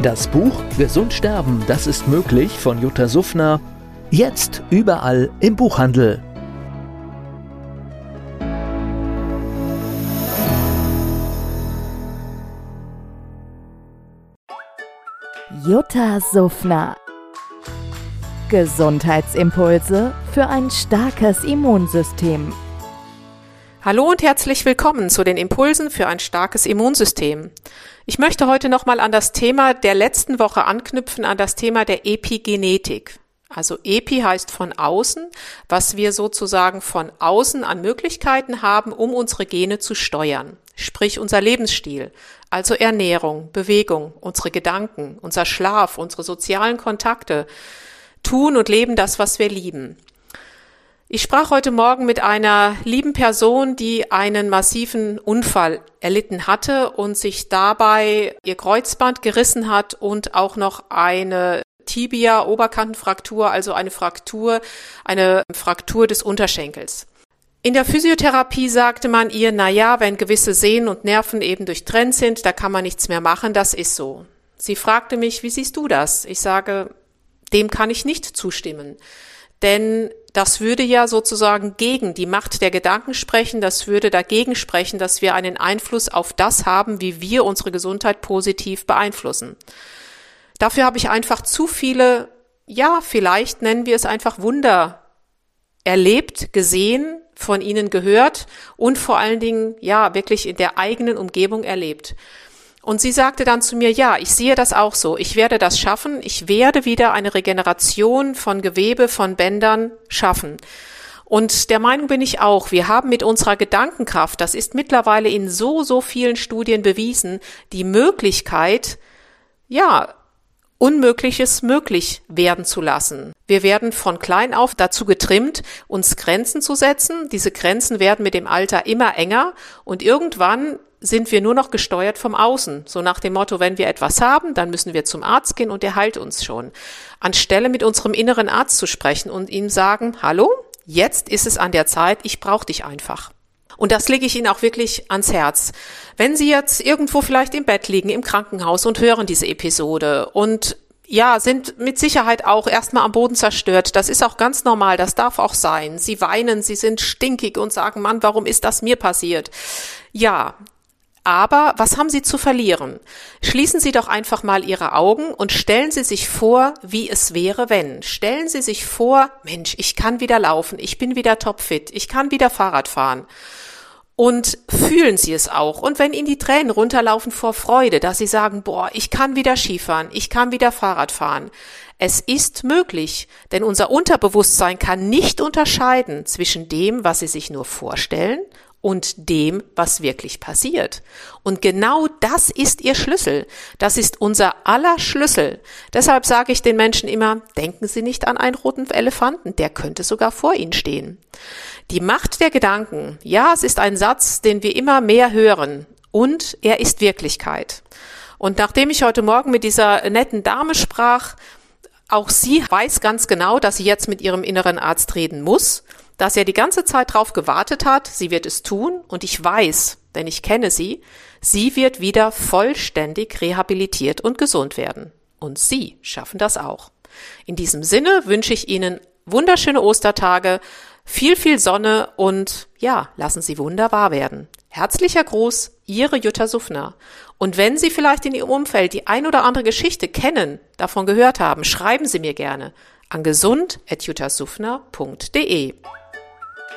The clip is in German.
Das Buch Gesund sterben, das ist möglich von Jutta Suffner. Jetzt überall im Buchhandel. Jutta Suffner. Gesundheitsimpulse für ein starkes Immunsystem. Hallo und herzlich willkommen zu den Impulsen für ein starkes Immunsystem. Ich möchte heute nochmal an das Thema der letzten Woche anknüpfen, an das Thema der Epigenetik. Also Epi heißt von außen, was wir sozusagen von außen an Möglichkeiten haben, um unsere Gene zu steuern. Sprich unser Lebensstil, also Ernährung, Bewegung, unsere Gedanken, unser Schlaf, unsere sozialen Kontakte, tun und leben das, was wir lieben. Ich sprach heute Morgen mit einer lieben Person, die einen massiven Unfall erlitten hatte und sich dabei ihr Kreuzband gerissen hat und auch noch eine Tibia, Oberkantenfraktur, also eine Fraktur, eine Fraktur des Unterschenkels. In der Physiotherapie sagte man ihr, na ja, wenn gewisse Sehnen und Nerven eben durchtrennt sind, da kann man nichts mehr machen, das ist so. Sie fragte mich, wie siehst du das? Ich sage, dem kann ich nicht zustimmen. Denn das würde ja sozusagen gegen die Macht der Gedanken sprechen, das würde dagegen sprechen, dass wir einen Einfluss auf das haben, wie wir unsere Gesundheit positiv beeinflussen. Dafür habe ich einfach zu viele, ja, vielleicht nennen wir es einfach Wunder erlebt, gesehen, von ihnen gehört und vor allen Dingen, ja, wirklich in der eigenen Umgebung erlebt. Und sie sagte dann zu mir, ja, ich sehe das auch so. Ich werde das schaffen. Ich werde wieder eine Regeneration von Gewebe, von Bändern schaffen. Und der Meinung bin ich auch, wir haben mit unserer Gedankenkraft, das ist mittlerweile in so, so vielen Studien bewiesen, die Möglichkeit, ja, Unmögliches möglich werden zu lassen. Wir werden von klein auf dazu getrimmt, uns Grenzen zu setzen. Diese Grenzen werden mit dem Alter immer enger und irgendwann sind wir nur noch gesteuert vom Außen. So nach dem Motto, wenn wir etwas haben, dann müssen wir zum Arzt gehen und er heilt uns schon. Anstelle mit unserem inneren Arzt zu sprechen und ihm sagen, hallo, jetzt ist es an der Zeit, ich brauche dich einfach. Und das lege ich Ihnen auch wirklich ans Herz. Wenn Sie jetzt irgendwo vielleicht im Bett liegen, im Krankenhaus und hören diese Episode und ja, sind mit Sicherheit auch erstmal am Boden zerstört. Das ist auch ganz normal, das darf auch sein. Sie weinen, sie sind stinkig und sagen, Mann, warum ist das mir passiert? Ja, aber was haben Sie zu verlieren? Schließen Sie doch einfach mal Ihre Augen und stellen Sie sich vor, wie es wäre, wenn. Stellen Sie sich vor, Mensch, ich kann wieder laufen, ich bin wieder topfit, ich kann wieder Fahrrad fahren. Und fühlen Sie es auch. Und wenn Ihnen die Tränen runterlaufen vor Freude, dass Sie sagen, boah, ich kann wieder Skifahren, ich kann wieder Fahrrad fahren. Es ist möglich, denn unser Unterbewusstsein kann nicht unterscheiden zwischen dem, was Sie sich nur vorstellen und dem, was wirklich passiert. Und genau das ist ihr Schlüssel. Das ist unser aller Schlüssel. Deshalb sage ich den Menschen immer, denken Sie nicht an einen roten Elefanten, der könnte sogar vor Ihnen stehen. Die Macht der Gedanken, ja, es ist ein Satz, den wir immer mehr hören, und er ist Wirklichkeit. Und nachdem ich heute Morgen mit dieser netten Dame sprach, auch sie weiß ganz genau, dass sie jetzt mit ihrem inneren Arzt reden muss dass er die ganze Zeit darauf gewartet hat, sie wird es tun und ich weiß, denn ich kenne sie, sie wird wieder vollständig rehabilitiert und gesund werden. Und Sie schaffen das auch. In diesem Sinne wünsche ich Ihnen wunderschöne Ostertage, viel, viel Sonne und ja, lassen Sie Wunder wahr werden. Herzlicher Gruß, Ihre Jutta Suffner. Und wenn Sie vielleicht in Ihrem Umfeld die ein oder andere Geschichte kennen, davon gehört haben, schreiben Sie mir gerne an gesund.juttasufner.de.